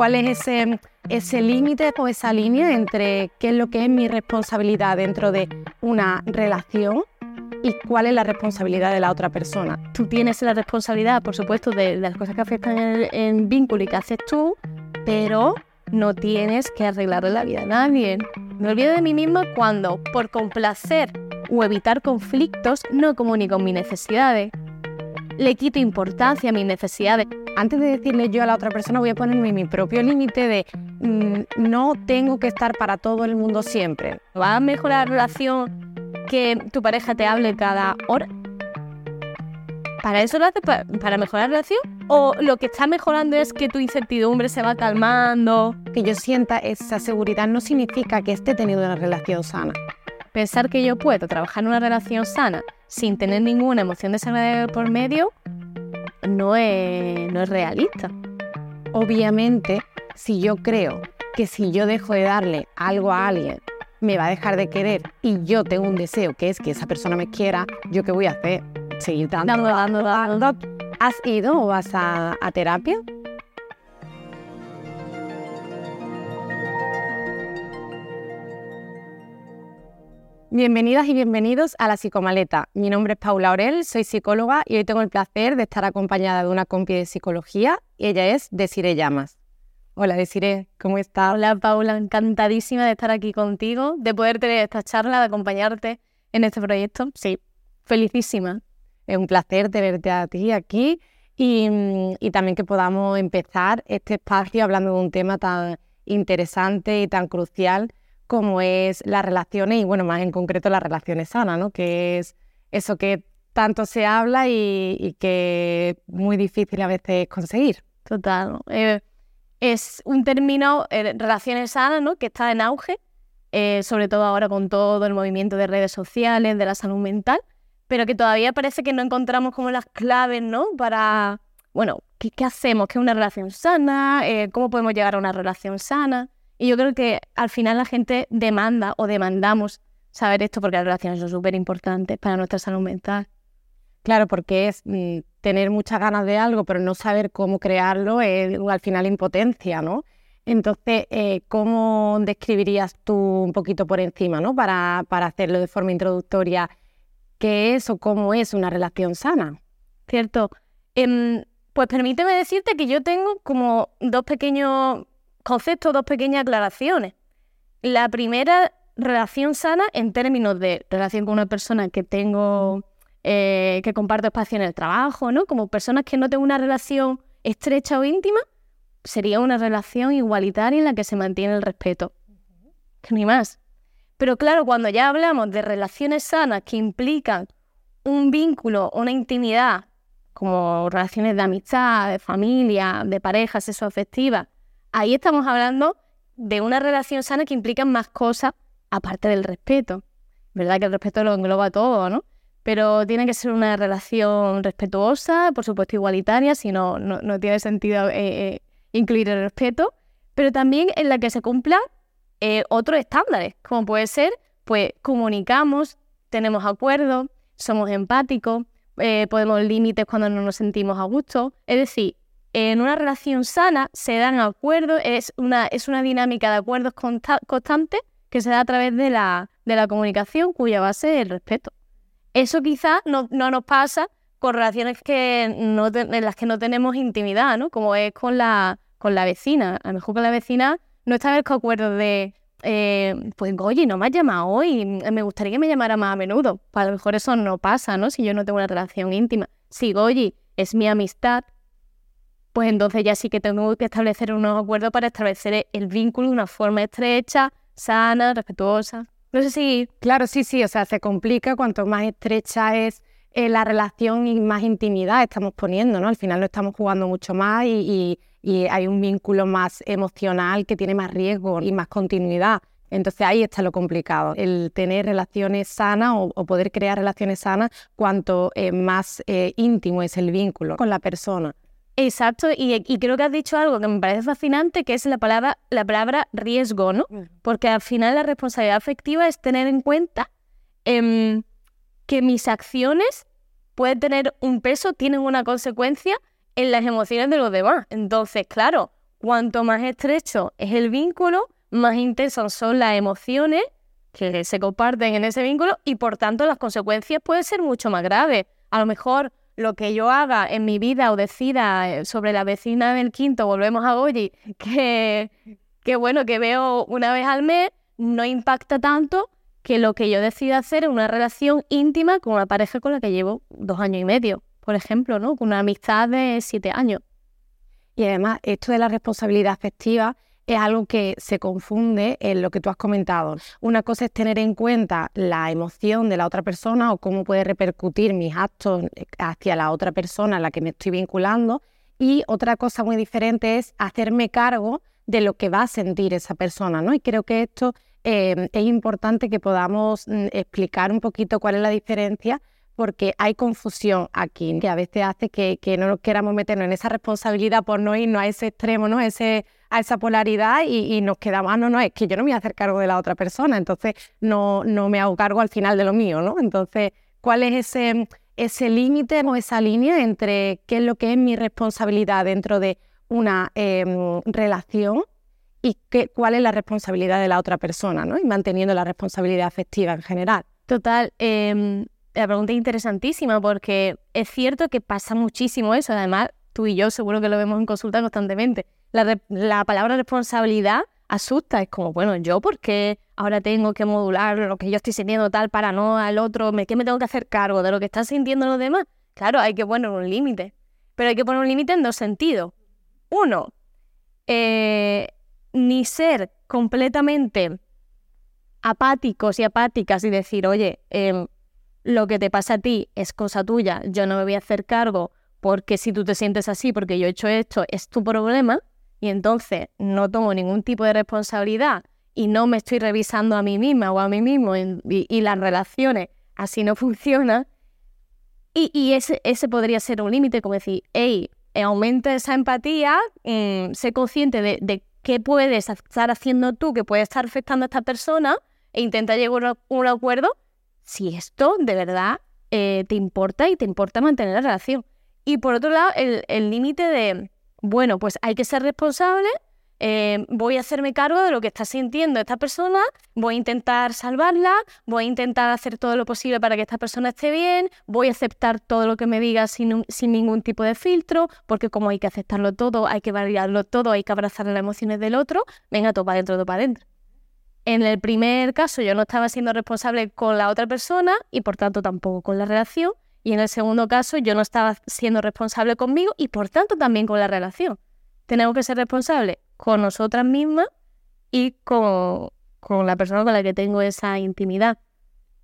¿Cuál es ese, ese límite o esa línea entre qué es lo que es mi responsabilidad dentro de una relación y cuál es la responsabilidad de la otra persona? Tú tienes la responsabilidad, por supuesto, de, las cosas que afectan en, en vínculo y que haces tú, pero no tienes que arreglarle la vida a nadie. Me olvido de mí misma cuando, por complacer o evitar conflictos, no comunico mis necesidades. Le quito importancia a mis necesidades. Antes de decirle yo a la otra persona, voy a ponerme mi propio límite de mm, no tengo que estar para todo el mundo siempre. ¿Va a mejorar la relación que tu pareja te hable cada hora? ¿Para eso lo haces? ¿Para mejorar la relación? ¿O lo que está mejorando es que tu incertidumbre se va calmando? Que yo sienta esa seguridad no significa que esté teniendo una relación sana. Pensar que yo puedo trabajar en una relación sana sin tener ninguna emoción desagradable por medio no es, no es realista. Obviamente, si yo creo que si yo dejo de darle algo a alguien, me va a dejar de querer y yo tengo un deseo que es que esa persona me quiera, ¿yo qué voy a hacer? seguir dando, dando, dando. ¿Has ido o vas a, a terapia? Bienvenidas y bienvenidos a La Psicomaleta. Mi nombre es Paula Aurel, soy psicóloga y hoy tengo el placer de estar acompañada de una compi de psicología y ella es Desiree Llamas. Hola Desiree, ¿cómo estás? Hola Paula, encantadísima de estar aquí contigo, de poder tener esta charla, de acompañarte en este proyecto. Sí, felicísima. Es un placer tenerte a ti aquí y, también que podamos empezar este espacio hablando de un tema tan interesante y tan crucial como es las relaciones y, bueno, más en concreto las relaciones sanas, ¿no? Que es eso que tanto se habla y, que es muy difícil a veces conseguir. Total. Eh, es un término, eh, relaciones sanas, ¿no? Que está en auge, eh, sobre todo ahora con todo el movimiento de redes sociales, de la salud mental pero que todavía parece que no encontramos como las claves, ¿no? Para, bueno, ¿qué, hacemos? ¿Qué es una relación sana? Eh, ¿Cómo podemos llegar a una relación sana? Y yo creo que al final la gente demanda o demandamos saber esto porque las relaciones son súper importantes para nuestra salud mental. Claro, porque es mm, tener muchas ganas de algo, pero no saber cómo crearlo, es al final impotencia, ¿no? Entonces, eh, ¿cómo describirías tú un poquito por encima, ¿no? Para, para hacerlo de forma introductoria qué es o cómo es una relación sana. Cierto. Em, pues permíteme decirte que yo tengo como dos pequeños conceptos, dos pequeñas aclaraciones. La primera, relación sana en términos de relación con una persona que tengo, eh, que comparto espacio en el trabajo, ¿no? Como personas que no tengo una relación estrecha o íntima, sería una relación igualitaria en la que se mantiene el respeto. Que ni más. Pero claro, cuando ya hablamos de relaciones sanas que implican un vínculo, una intimidad, como relaciones de amistad, de familia, de pareja, sexoafectiva, ahí estamos hablando de una relación sana que implica más cosas aparte del respeto. ¿Verdad que el respeto lo engloba todo, ¿no? Pero tiene que ser una relación respetuosa, por supuesto igualitaria, si no, no, tiene sentido eh, eh, incluir el respeto, pero también en la que se cumpla eh, otros estándares, como puede ser, pues comunicamos, tenemos acuerdos, somos empáticos, eh, podemos límites cuando no nos sentimos a gusto. Es decir, en una relación sana se dan acuerdos, es una, es una dinámica de acuerdos constante que se da a través de la, de la comunicación cuya base es el respeto. Eso quizás no, no, nos pasa con relaciones que no en las que no tenemos intimidad, ¿no? Como es con la, con la vecina. A lo mejor con la vecina no está el acuerdo de, eh, pues oye, no me has llamado hoy, me gustaría que me llamara más a menudo. Pues, a lo mejor eso no pasa, ¿no? Si yo no tengo una relación íntima. Si Goyi es mi amistad, pues entonces ya sí que tengo que establecer unos acuerdos para establecer el vínculo de una forma estrecha, sana, respetuosa. No sé si... Claro, sí, sí, o sea, se complica cuanto más estrecha es eh, la relación y más intimidad estamos poniendo, ¿no? Al final lo estamos jugando mucho más y y hay un vínculo más emocional que tiene más riesgo y más continuidad. Entonces ahí está lo complicado, el tener relaciones sanas o, poder crear relaciones sanas cuanto eh, más eh, íntimo es el vínculo con la persona. Exacto, y, creo que has dicho algo que me parece fascinante, que es la palabra, la palabra riesgo, ¿no? Porque al final la responsabilidad afectiva es tener en cuenta em, que mis acciones pueden tener un peso, tienen una consecuencia en las emociones de los demás. Entonces, claro, Cuanto más estrecho es el vínculo, más intensas son las emociones que se comparten en ese vínculo y por tanto las consecuencias pueden ser mucho más graves. A lo mejor lo que yo haga en mi vida o decida eh, sobre la vecina del quinto, volvemos a Goyi, que, que bueno, que veo una vez al mes, no impacta tanto que lo que yo decida hacer en una relación íntima con una pareja con la que llevo dos años y medio, por ejemplo, ¿no? Con una amistad de siete años. Y además, esto de la responsabilidad afectiva es algo que se confunde en lo que tú has comentado. Una cosa es tener en cuenta la emoción de la otra persona o cómo puede repercutir mis actos hacia la otra persona a la que me estoy vinculando. Y otra cosa muy diferente es hacerme cargo de lo que va a sentir esa persona, ¿no? Y creo que esto eh, es importante que podamos mm, explicar un poquito cuál es la diferencia porque hay confusión aquí, que a veces hace que, no nos queramos meternos en esa responsabilidad por no irnos a ese extremo, ¿no? Ese, a esa polaridad y, nos quedamos, no, no, es que yo no me voy a hacer cargo de la otra persona, entonces no, no me hago cargo al final de lo mío, ¿no? Entonces, ¿cuál es ese, ese límite o esa línea entre qué es lo que es mi responsabilidad dentro de una em, relación y qué, cuál es la responsabilidad de la otra persona, ¿no? Y manteniendo la responsabilidad afectiva en general. Total, eh, la pregunta es interesantísima porque es cierto que pasa muchísimo eso. Además, tú y yo seguro que lo vemos en consulta constantemente. La, palabra responsabilidad asusta. Es como, bueno, yo porque ahora tengo que modular lo que yo estoy sintiendo tal para no al otro, ¿qué me tengo que hacer cargo de lo que están sintiendo los demás? Claro, hay que poner un límite. Pero hay que poner un límite en dos sentidos. Uno, eh, ni ser completamente apáticos y apáticas y decir, oye, eh, lo que te pasa a ti es cosa tuya, yo no me voy a hacer cargo porque si tú te sientes así, porque yo he hecho esto, es tu problema, y entonces no tomo ningún tipo de responsabilidad y no me estoy revisando a mí misma o a mí mismo y, las relaciones así no funcionan. Y, ese, ese podría ser un límite, como decir, hey, aumenta esa empatía, mm, sé consciente de, qué puedes estar haciendo tú, que puede estar afectando a esta persona, e intenta llegar a un acuerdo si esto de verdad eh, te importa y te importa mantener la relación. Y por otro lado, el límite de, bueno, pues hay que ser responsable, eh, voy a hacerme cargo de lo que está sintiendo esta persona, voy a intentar salvarla, voy a intentar hacer todo lo posible para que esta persona esté bien, voy a aceptar todo lo que me diga sin, sin ningún tipo de filtro, porque como hay que aceptarlo todo, hay que validarlo todo, hay que abrazar las emociones del otro, venga, todo para adentro, todo para adentro. En el primer caso yo no estaba siendo responsable con la otra persona y por tanto tampoco con la relación. Y en el segundo caso yo no estaba siendo responsable conmigo y por tanto también con la relación. Tenemos que ser responsables con nosotras mismas y con, la persona con la que tengo esa intimidad.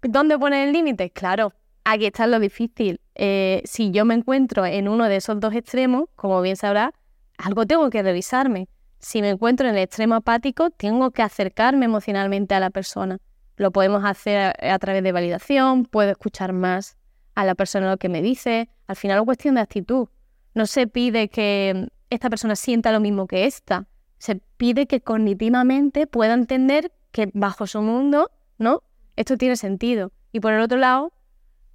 ¿Dónde pone el límite? Claro, aquí está lo difícil. Eh, si yo me encuentro en uno de esos dos extremos, como bien sabrá, algo tengo que revisarme. Si me encuentro en el extremo apático, tengo que acercarme emocionalmente a la persona. Lo podemos hacer a, través de validación, puedo escuchar más a la persona lo que me dice. Al final es cuestión de actitud. No se pide que esta persona sienta lo mismo que esta. Se pide que cognitivamente pueda entender que bajo su mundo, ¿no? Esto tiene sentido. Y por el otro lado,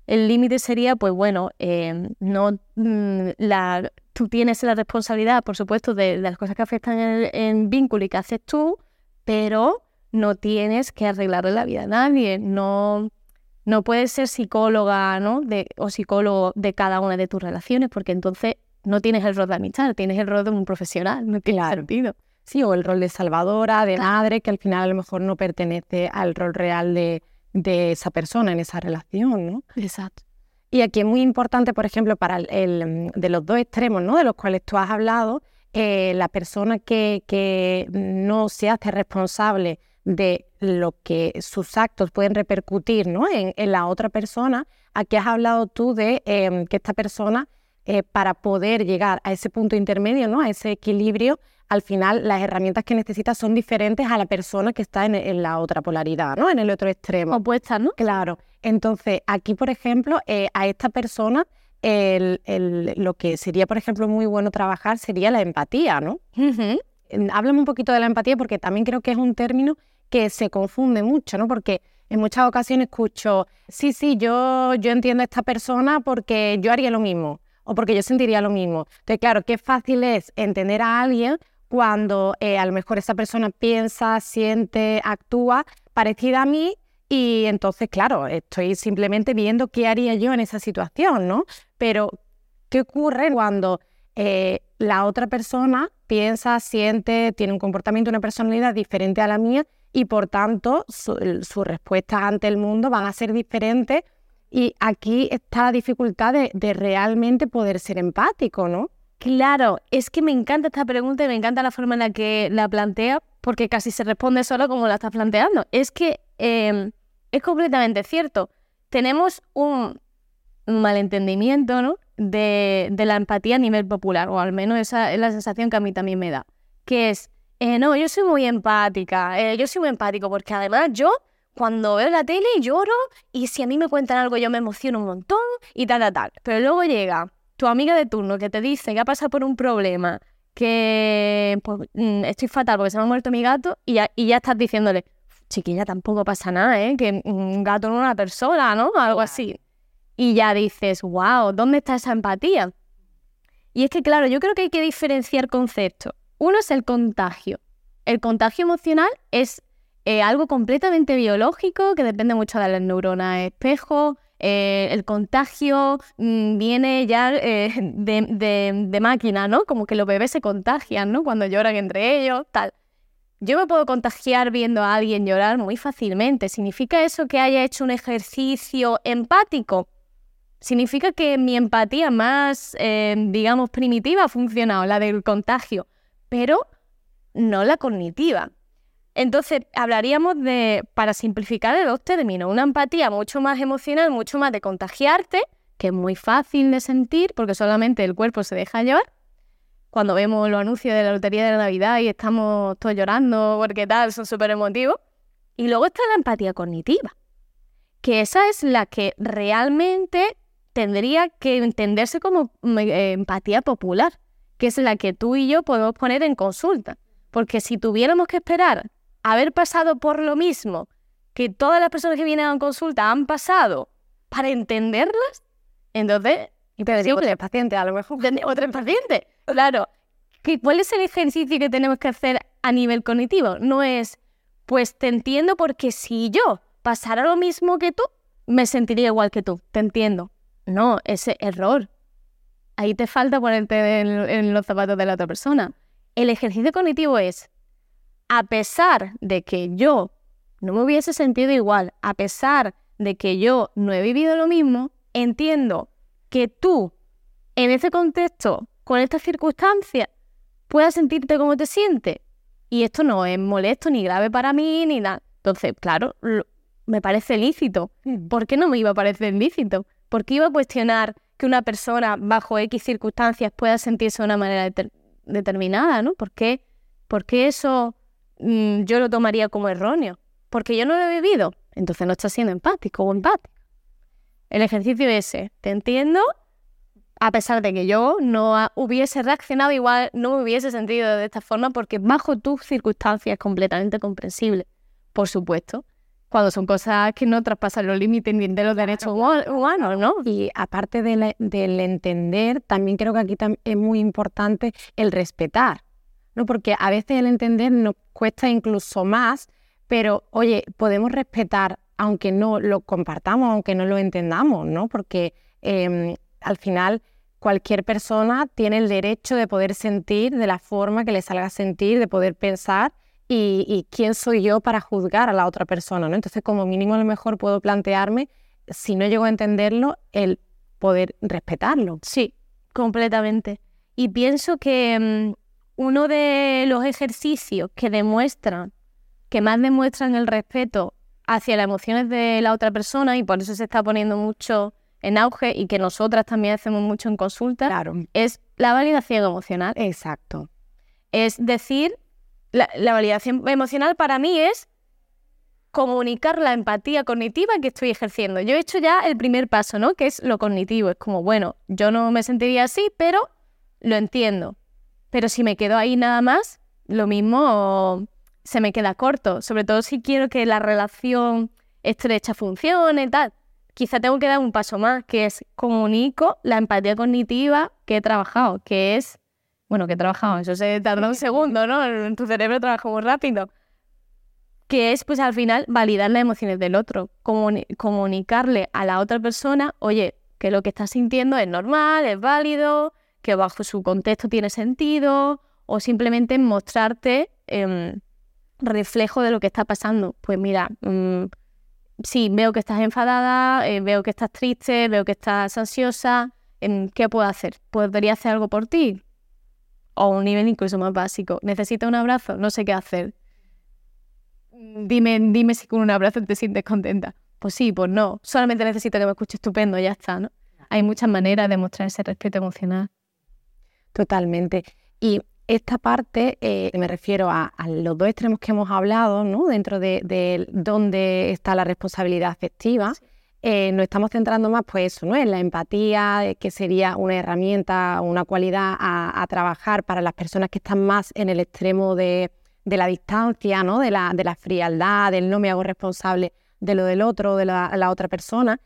el límite sería, pues bueno, eh, no mm, la, tú tienes la responsabilidad, por supuesto, de, las cosas que afectan en, vínculo y que haces tú, pero no tienes que arreglarle la vida a nadie. No, no puedes ser psicóloga ¿no? de, o psicólogo de cada una de tus relaciones, porque entonces no tienes el rol de amistad, tienes el rol de un profesional, no tiene sentido. Sí, o el rol de salvadora, de madre, que al final a lo mejor no pertenece al rol real de, de esa persona en esa relación, ¿no? Exacto. Y aquí es muy importante, por ejemplo, para el, de los dos extremos, ¿no? De los cuales tú has hablado, eh, la persona que, que, no se hace responsable de lo que sus actos pueden repercutir ¿no? en, la otra persona, aquí has hablado tú de em, que esta persona, eh, para poder llegar a ese punto intermedio, ¿no? a ese equilibrio, al final las herramientas que necesita son diferentes a la persona que está en, la otra polaridad, ¿no? En el otro extremo. Opuesta, ¿no? Claro. Entonces, aquí, por ejemplo, eh, a esta persona lo que sería, por ejemplo, muy bueno trabajar sería la empatía, ¿no? Háblame un poquito de la empatía porque también creo que es un término que se confunde mucho, ¿no? Porque en muchas ocasiones escucho, sí, sí, yo, yo entiendo a esta persona porque yo haría lo mismo o porque yo sentiría lo mismo. Entonces, claro, qué fácil es entender a alguien cuando eh, a lo mejor esa persona piensa, siente, actúa parecida a mí y entonces, claro, estoy simplemente viendo qué haría yo en esa situación, ¿no? Pero, ¿qué ocurre cuando eh, la otra persona piensa, siente, tiene un comportamiento, una personalidad diferente a la mía y por tanto sus respuestas ante el mundo van a ser diferentes y aquí está la dificultad de, realmente poder ser empático, ¿no? Claro, es que me encanta esta pregunta y me encanta la forma en la que la plantea porque casi se responde solo como la estás planteando. Es que em, es completamente cierto. Tenemos un malentendimiento, ¿no? de, la empatía a nivel popular, o al menos esa es la sensación que a mí también me da, que es, eh, no, yo soy muy empática, eh, yo soy muy empático porque además yo cuando veo la tele lloro y si a mí me cuentan algo yo me emociono un montón y tal, tal, tal. Pero luego llega tu amiga de turno que te dice que ha pasado por un problema, que pues, mm, estoy fatal porque se me ha muerto mi gato y ya, y ya estás diciéndole, chiquilla, tampoco pasa nada, ¿eh? Que un gato no es una persona, ¿no? Algo así y ya dices, wow, ¿dónde está esa empatía? Y es que, claro, yo creo que hay que diferenciar conceptos. Uno es el contagio. El contagio emocional es eh, algo completamente biológico que depende mucho de las neuronas espejo. Eh, el contagio mm, viene ya eh, de, de, máquina, ¿no? Como que los bebés se contagian, ¿no? Cuando lloran entre ellos, tal. Yo me puedo contagiar viendo a alguien llorar muy fácilmente. ¿Significa eso que haya hecho un ejercicio empático? significa que mi empatía más, digamos, primitiva ha funcionado, la del contagio, pero no la cognitiva. Entonces, hablaríamos de, para simplificar de dos términos, una empatía mucho más emocional, mucho más de contagiarte, que es muy fácil de sentir porque solamente el cuerpo se deja llevar. Cuando vemos los anuncios de la Lotería de la Navidad y estamos todos llorando porque tal, son súper emotivos. Y luego está la empatía cognitiva, que esa es la que realmente tendría que entenderse como mm, eh, empatía popular, que es la que tú y yo podemos poner en consulta. Porque si tuviéramos que esperar haber pasado por lo mismo que todas las personas que vienen a consulta han pasado para entenderlas, entonces... Y tendría otro paciente, a lo mejor. Otro paciente, claro. ¿Cuál es el ejercicio que tenemos que hacer a nivel cognitivo? No es, pues te entiendo porque si yo pasara lo mismo que tú, me sentiría igual que tú, te entiendo. No, ese error. Ahí te falta ponerte en, los zapatos de la otra persona. El ejercicio cognitivo es, a pesar de que yo no me hubiese sentido igual, a pesar de que yo no he vivido lo mismo, entiendo que tú, en ese contexto, con estas circunstancias, puedas sentirte como te sientes. Y esto no es molesto ni grave para mí ni nada. Entonces, claro, me parece lícito. Mm. ¿Por qué no me iba a parecer lícito? ¿Por qué iba a cuestionar que una persona bajo X circunstancias pueda sentirse de una manera determinada? ¿no? ¿Por, qué, eso mm, yo lo tomaría como erróneo? Porque yo no lo he vivido. Entonces no estás siendo empático o empático. El ejercicio ese, te entiendo, a pesar de que yo no hubiese reaccionado igual, no me hubiese sentido de esta forma, porque bajo tus circunstancias es completamente comprensible, por supuesto cuando son cosas que no traspasan los límites ni de los derechos humanos, ¿no? Y aparte del entender, también creo que aquí es muy importante el respetar, ¿no? Porque a veces el entender nos cuesta incluso más, pero oye, podemos respetar aunque no lo compartamos, aunque no lo entendamos, ¿no? Porque em, al final cualquier persona tiene el derecho de poder sentir de la forma que le salga a sentir, de poder pensar y, quién soy yo para juzgar a la otra persona, ¿no? Entonces, como mínimo a lo mejor puedo plantearme, si no llego a entenderlo, el poder respetarlo. Sí, completamente. Y pienso que mm, uno de los ejercicios que demuestran, que más demuestran el respeto hacia las emociones de la otra persona, y por eso se está poniendo mucho en auge y que nosotras también hacemos mucho en consulta, claro. es la validación emocional. Exacto. Es decir, la, validación emocional para mí es comunicar la empatía cognitiva que estoy ejerciendo. Yo he hecho ya el primer paso, ¿no? Que es lo cognitivo. Es como, bueno, yo no me sentiría así, pero lo entiendo. Pero si me quedo ahí nada más, lo mismo se me queda corto. Sobre todo si quiero que la relación estrecha funcione tal. Quizá tengo que dar un paso más, que es comunico la empatía cognitiva que he trabajado, que es bueno, que trabajamos, eso se tarda un segundo, ¿no? En tu cerebro trabaja muy rápido. Que es, pues al final, validar las emociones del otro, comunicarle a la otra persona, oye, que lo que estás sintiendo es normal, es válido, que bajo su contexto tiene sentido, o simplemente mostrarte em, reflejo de lo que está pasando. Pues mira, mm, sí, veo que estás enfadada, eh, veo que estás triste, veo que estás ansiosa, ¿qué puedo hacer? ¿Podría hacer algo por ti? O un nivel incluso más básico. ¿Necesitas un abrazo? No sé qué hacer. Dime, dime si con un abrazo te sientes contenta. Pues sí, pues no. Solamente necesito que me escuche estupendo, ya está, ¿no? Hay muchas maneras de mostrar ese respeto emocional. Totalmente. Y esta parte, eh, me refiero a, los dos extremos que hemos hablado, ¿no? dentro de, dónde está la responsabilidad afectiva, eh, nos estamos centrando más pues eso, ¿no? en la empatía, eh, que sería una herramienta, una cualidad a, trabajar para las personas que están más en el extremo de, la distancia, ¿no? de, la, la frialdad, del no me hago responsable de lo del otro, de la otra persona.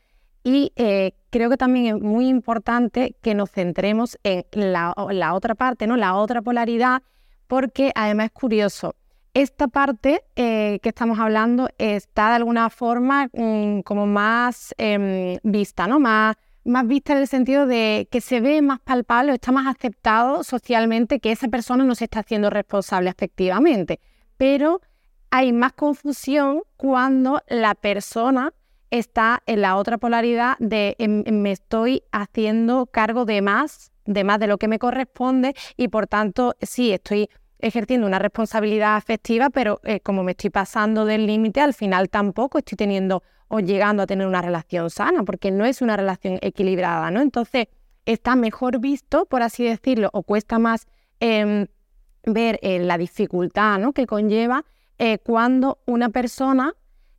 Y eh, creo que también es muy importante que nos centremos en la, otra parte, ¿no? la otra polaridad, porque además es curioso. Esta parte eh, que estamos hablando está de alguna forma mm, como más em, vista, ¿no? Más, más vista en el sentido de que se ve más palpable, está más aceptado socialmente que esa persona no se está haciendo responsable efectivamente. Pero hay más confusión cuando la persona está en la otra polaridad de em, em, me estoy haciendo cargo de más, de más de lo que me corresponde y por tanto sí, estoy ejerciendo una responsabilidad afectiva, pero eh, como me estoy pasando del límite, al final tampoco estoy teniendo o llegando a tener una relación sana, porque no es una relación equilibrada, ¿no? Entonces, está mejor visto, por así decirlo, o cuesta más em, ver eh, la dificultad ¿no? que conlleva eh, cuando una persona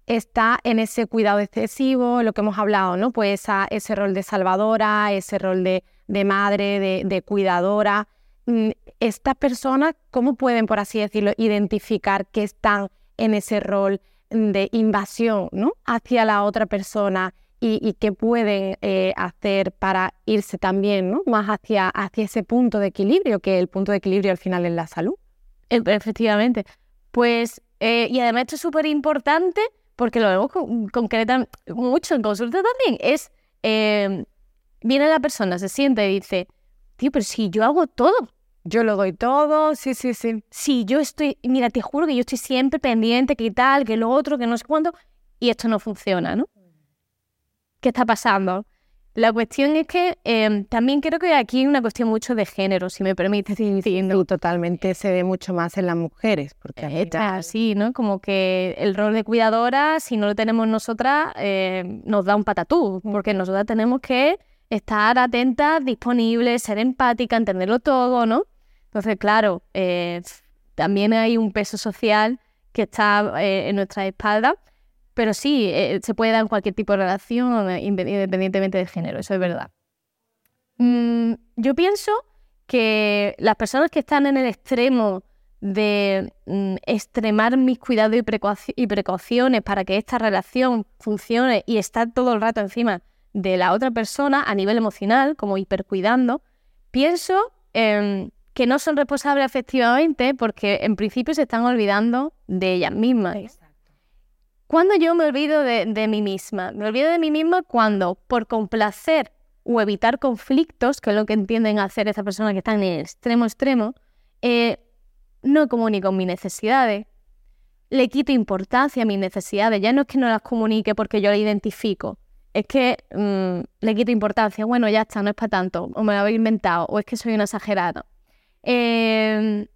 está en ese cuidado excesivo, lo que hemos hablado, ¿no? Pues ese rol de salvadora, ese rol de, madre, de, cuidadora. Mm, estas personas, ¿cómo pueden, por así decirlo, identificar que están en ese rol de invasión ¿no? hacia la otra persona y, qué pueden eh, hacer para irse también ¿no? más hacia, hacia ese punto de equilibrio, que el punto de equilibrio al final es la salud? E, efectivamente. Pues, eh, y además esto es súper importante porque lo vemos concreta mucho en consulta también, es, viene la persona, se siente y dice, tío, pero si yo hago todo, yo lo doy todo, sí, sí, sí. Si yo estoy, mira, te juro que yo estoy siempre pendiente, que tal, que lo otro, que no sé cuánto, y esto no funciona, ¿no? ¿Qué está pasando? La cuestión es que em, también creo que aquí hay una cuestión mucho de género, si me permite decir. Sí, totalmente se ve mucho más en las mujeres. Porque es así, ¿no? Como que el rol de cuidadora, si no lo tenemos nosotras, eh, nos da un patatú, mm. porque nosotras tenemos que estar atentas, disponibles, ser empáticas, entenderlo todo, ¿no? Entonces, claro, eh, también hay un peso social que está eh, en nuestra espalda pero sí, eh, se puede dar en cualquier tipo de relación independientemente de género, eso es verdad. Mm, yo pienso que las personas que están en el extremo de mm, extremar mis cuidados y, precauciones para que esta relación funcione y estar todo el rato encima de la otra persona a nivel emocional, como hipercuidando, pienso que no son responsables efectivamente porque en principio se están olvidando de ellas mismas. Cuando yo me olvido de, mí misma? Me olvido de mí misma cuando, por complacer o evitar conflictos, que es lo que entienden hacer esas personas que están en el extremo extremo, eh, no comunico mis necesidades, le quito importancia a mis necesidades. Ya no es que no las comunique porque yo las identifico, es que mm, le quito importancia. Bueno, ya está, no es para tanto, o me lo habéis inventado, o es que soy una exagerada. Em,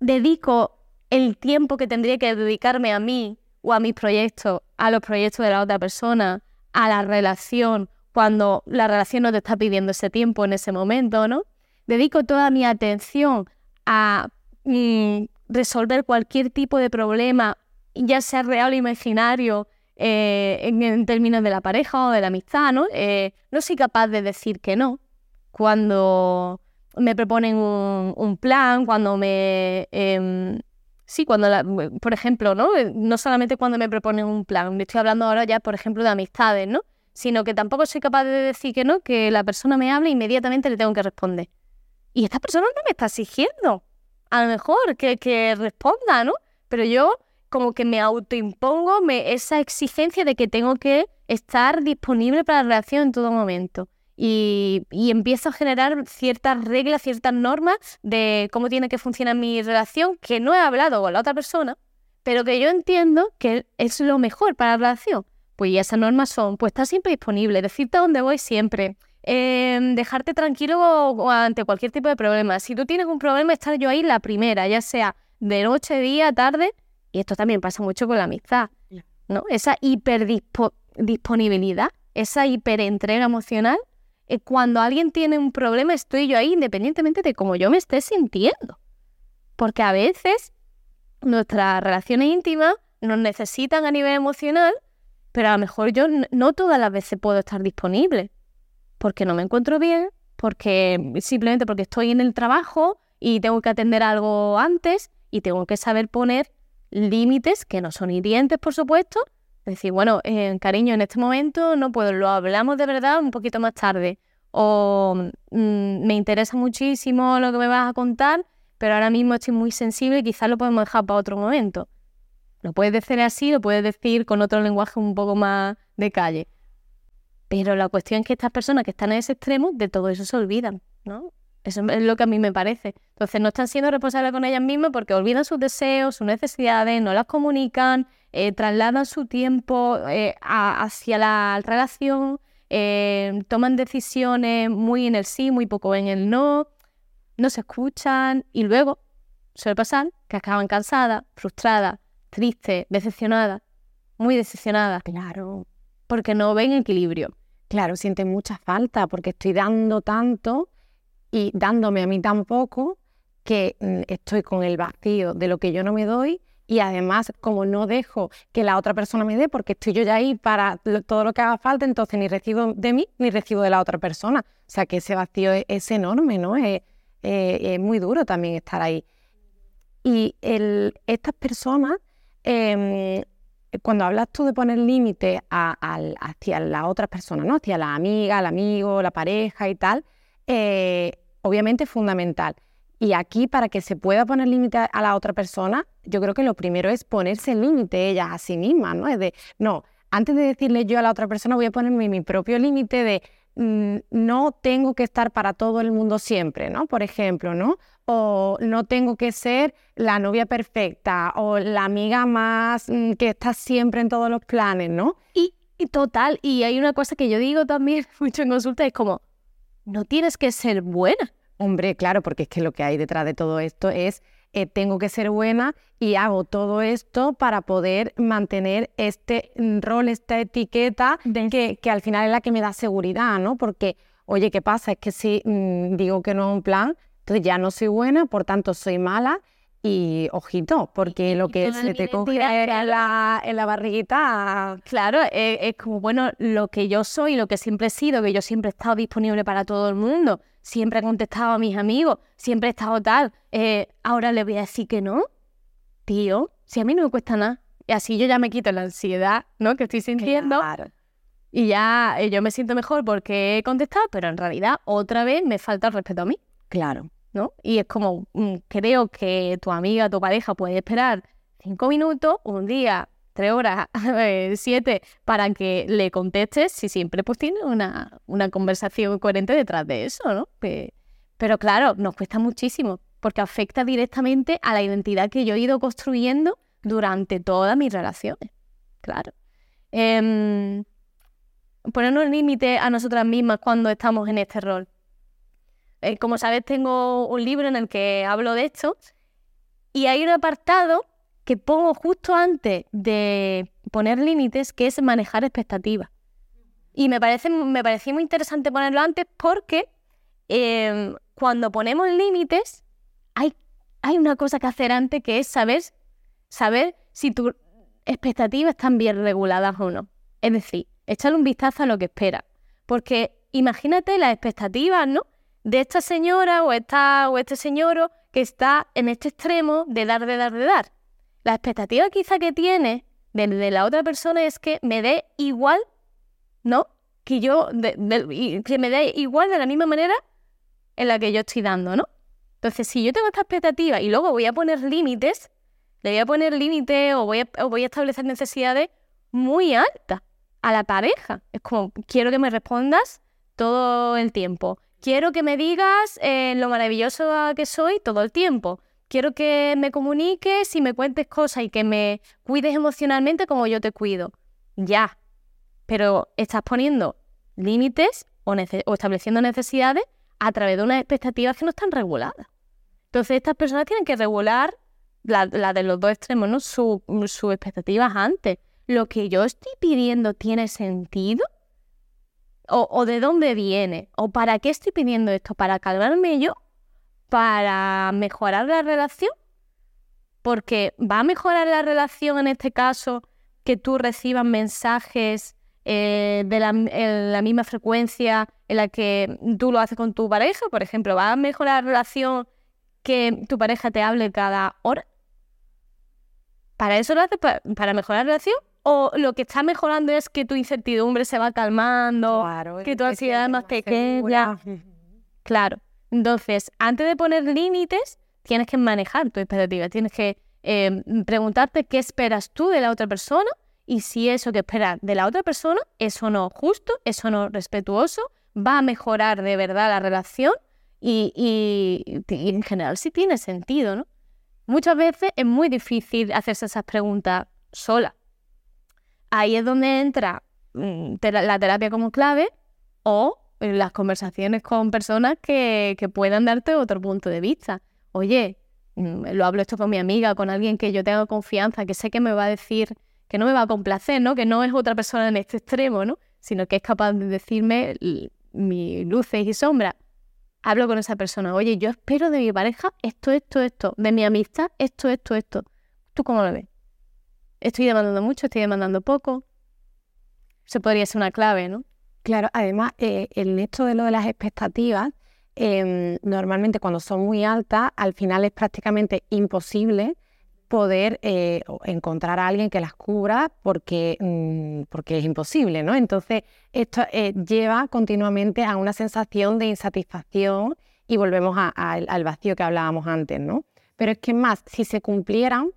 dedico el tiempo que tendría que dedicarme a mí o a mis proyectos, a los proyectos de la otra persona, a la relación, cuando la relación no te está pidiendo ese tiempo en ese momento, ¿no? Dedico toda mi atención a mm, resolver cualquier tipo de problema, ya sea real o imaginario, eh, en, términos de la pareja o de la amistad, ¿no? Eh, no soy capaz de decir que no cuando me proponen un, plan, cuando me em, Sí, cuando, por ejemplo, ¿no? Eh, no solamente cuando me proponen un plan, me estoy hablando ahora ya, por ejemplo, de amistades, ¿no? Sino que tampoco soy capaz de decir que no, que la persona me habla e inmediatamente le tengo que responder. Y esta persona no me está exigiendo. A lo mejor que, que responda, ¿no? Pero yo como que me autoimpongo me, esa exigencia de que tengo que estar disponible para la relación en todo momento. Y, y, empiezo a generar ciertas reglas, ciertas normas de cómo tiene que funcionar mi relación, que no he hablado con la otra persona, pero que yo entiendo que es lo mejor para la relación. Pues esas normas son, pues estar siempre disponible, decirte a dónde voy siempre, em, dejarte tranquilo ante cualquier tipo de problema. Si tú tienes un problema, estar yo ahí la primera, ya sea de noche, día, tarde, y esto también pasa mucho con la amistad, ¿no? Esa hiperdisponibilidad, esa hiperentrega emocional, eh, cuando alguien tiene un problema, estoy yo ahí independientemente de cómo yo me esté sintiendo. Porque a veces nuestras relaciones íntimas nos necesitan a nivel emocional, pero a lo mejor yo no todas las veces puedo estar disponible, porque no me encuentro bien, porque simplemente porque estoy en el trabajo y tengo que atender algo antes y tengo que saber poner límites que no son hirientes, por supuesto. Decir, bueno, eh, cariño, en este momento no puedo, lo hablamos de verdad un poquito más tarde. O mm, me interesa muchísimo lo que me vas a contar, pero ahora mismo estoy muy sensible y quizás lo podemos dejar para otro momento. Lo puedes decir así, lo puedes decir con otro lenguaje un poco más de calle. Pero la cuestión es que estas personas que están en ese extremo, de todo eso se olvidan, ¿no? Eso es lo que a mí me parece. Entonces no están siendo responsables con ellas mismas porque olvidan sus deseos, sus necesidades, no las comunican, eh, trasladan su tiempo eh, hacia la relación, eh, toman decisiones muy en el sí, muy poco en el no, no se escuchan y luego suele pasar que acaban cansadas, frustradas, tristes, decepcionadas, muy decepcionadas. Claro. Porque no ven equilibrio. Claro, sienten mucha falta porque estoy dando tanto y dándome a mí tan poco que mm, estoy con el vacío de lo que yo no me doy y además como no dejo que la otra persona me dé porque estoy yo ya ahí para todo lo que haga falta, entonces ni recibo de mí ni recibo de la otra persona. O sea que ese vacío es, enorme, ¿no? Es, muy duro también estar ahí. Y estas personas, em, cuando hablas tú de poner límites hacia la otra persona, ¿no? Hacia la amiga, el amigo, la pareja y tal, eh, obviamente es fundamental. Y aquí, para que se pueda poner límite a la otra persona, yo creo que lo primero es ponerse límite ellas a sí mismas, ¿no? Es de, no, antes de decirle yo a la otra persona, voy a ponerme mi propio límite de mm, no tengo que estar para todo el mundo siempre, ¿no? Por ejemplo, ¿no? O no tengo que ser la novia perfecta o la amiga más mm, que está siempre en todos los planes, ¿no? Y, y total, y hay una cosa que yo digo también mucho en consulta, es como, no tienes que ser buena. Hombre, claro, porque es que lo que hay detrás de todo esto es eh, tengo que ser buena y hago todo esto para poder mantener este rol, esta etiqueta que, que, al final es la que me da seguridad, ¿no? Porque, oye, ¿qué pasa? Es que si mm, digo que no un plan, entonces ya no soy buena, por tanto soy mala y ojito, porque lo que se te coge en la, en la barriguita... Claro, es, como, bueno, lo que yo soy, lo que siempre he sido, que yo siempre he estado disponible para todo el mundo, siempre he contestado a mis amigos, siempre he estado tal, eh, ahora le voy a decir que no. Tío, si a mí no me cuesta nada. Y así yo ya me quito la ansiedad, ¿no? Que estoy sintiendo. Y ya eh, yo me siento mejor porque he contestado, pero en realidad otra vez me falta el respeto a mí. Claro. ¿No? Y es como, mm, creo que tu amiga, tu pareja puede esperar cinco minutos, un día, tres horas, siete, para que le contestes si siempre pues tiene una, una conversación coherente detrás de eso, ¿no? pero claro, nos cuesta muchísimo porque afecta directamente a la identidad que yo he ido construyendo durante todas mis relaciones. Claro. Eh, ponernos límites a nosotras mismas cuando estamos en este rol. Eh, como sabes, tengo un libro en el que hablo de esto y hay un apartado que pongo justo antes de poner límites, que es manejar expectativas. Y me, parece, me parecía muy interesante ponerlo antes porque em, cuando ponemos límites hay, hay una cosa que hacer antes que es saber, saber si tus expectativas están bien reguladas o no. Es decir, echarle un vistazo a lo que esperas. Porque imagínate las expectativas, ¿no? De esta señora o, esta, o este señor que está en este extremo de dar, de dar, de dar. La expectativa quizá que tiene de, la otra persona es que me dé igual, ¿no? Que yo, que me dé igual de la misma manera en la que yo estoy dando, ¿no? Entonces, si yo tengo esta expectativa y luego voy a poner límites, le voy a poner límites o a, voy a establecer necesidades muy altas a la pareja. Es como, quiero que me respondas todo el tiempo. Quiero que me digas eh, lo maravilloso que soy todo el tiempo. Quiero que me comuniques y me cuentes cosas y que me cuides emocionalmente como yo te cuido. Ya. Pero estás poniendo límites o, estableciendo necesidades a través de unas expectativas que no están reguladas. Entonces estas personas tienen que regular la, de los dos extremos, ¿no? Sus expectativas antes. ¿Lo que yo estoy pidiendo tiene sentido? O, de dónde viene, o para qué estoy pidiendo esto, para calmarme yo, para mejorar la relación, porque va a mejorar la relación en este caso que tú recibas mensajes eh, de la, misma frecuencia en la que tú lo haces con tu pareja, por ejemplo, va a mejorar la relación que tu pareja te hable cada hora. ¿Para eso lo haces? ¿Para mejorar la relación? O lo que está mejorando es que tu incertidumbre se va calmando, que tu ansiedad es más pequeña. Claro. Entonces, antes de poner límites, tienes que manejar tu expectativa, tienes que em, preguntarte qué esperas tú de la otra persona y si eso que esperas de la otra persona es o no justo, es o no respetuoso, va a mejorar de verdad la relación y, y en general sí tiene sentido, ¿no? Muchas veces es muy difícil hacerse esas preguntas sola ahí es donde entra mm, la terapia como clave o las conversaciones con personas que, puedan darte otro punto de vista. Oye, mm, lo hablo esto con mi amiga, con alguien que yo tengo confianza, que sé que me va a decir, que no me va a complacer, ¿no? Que no es otra persona en este extremo, ¿no? Sino que es capaz de decirme mis luces y sombras. Hablo con esa persona, oye, yo espero de mi pareja esto, esto, esto, de mi amistad, esto, esto, esto. ¿Tú cómo lo ves? Estoy demandando mucho, estoy demandando poco. Eso podría ser una clave, ¿no? Claro, además, eh, en esto de lo de las expectativas, em, normalmente cuando son muy altas, al final es prácticamente imposible poder eh, encontrar a alguien que las cubra porque, mm, porque es imposible, ¿no? Entonces, esto eh, lleva continuamente a una sensación de insatisfacción y volvemos al vacío que hablábamos antes, ¿no? Pero es que más, si se cumplieran,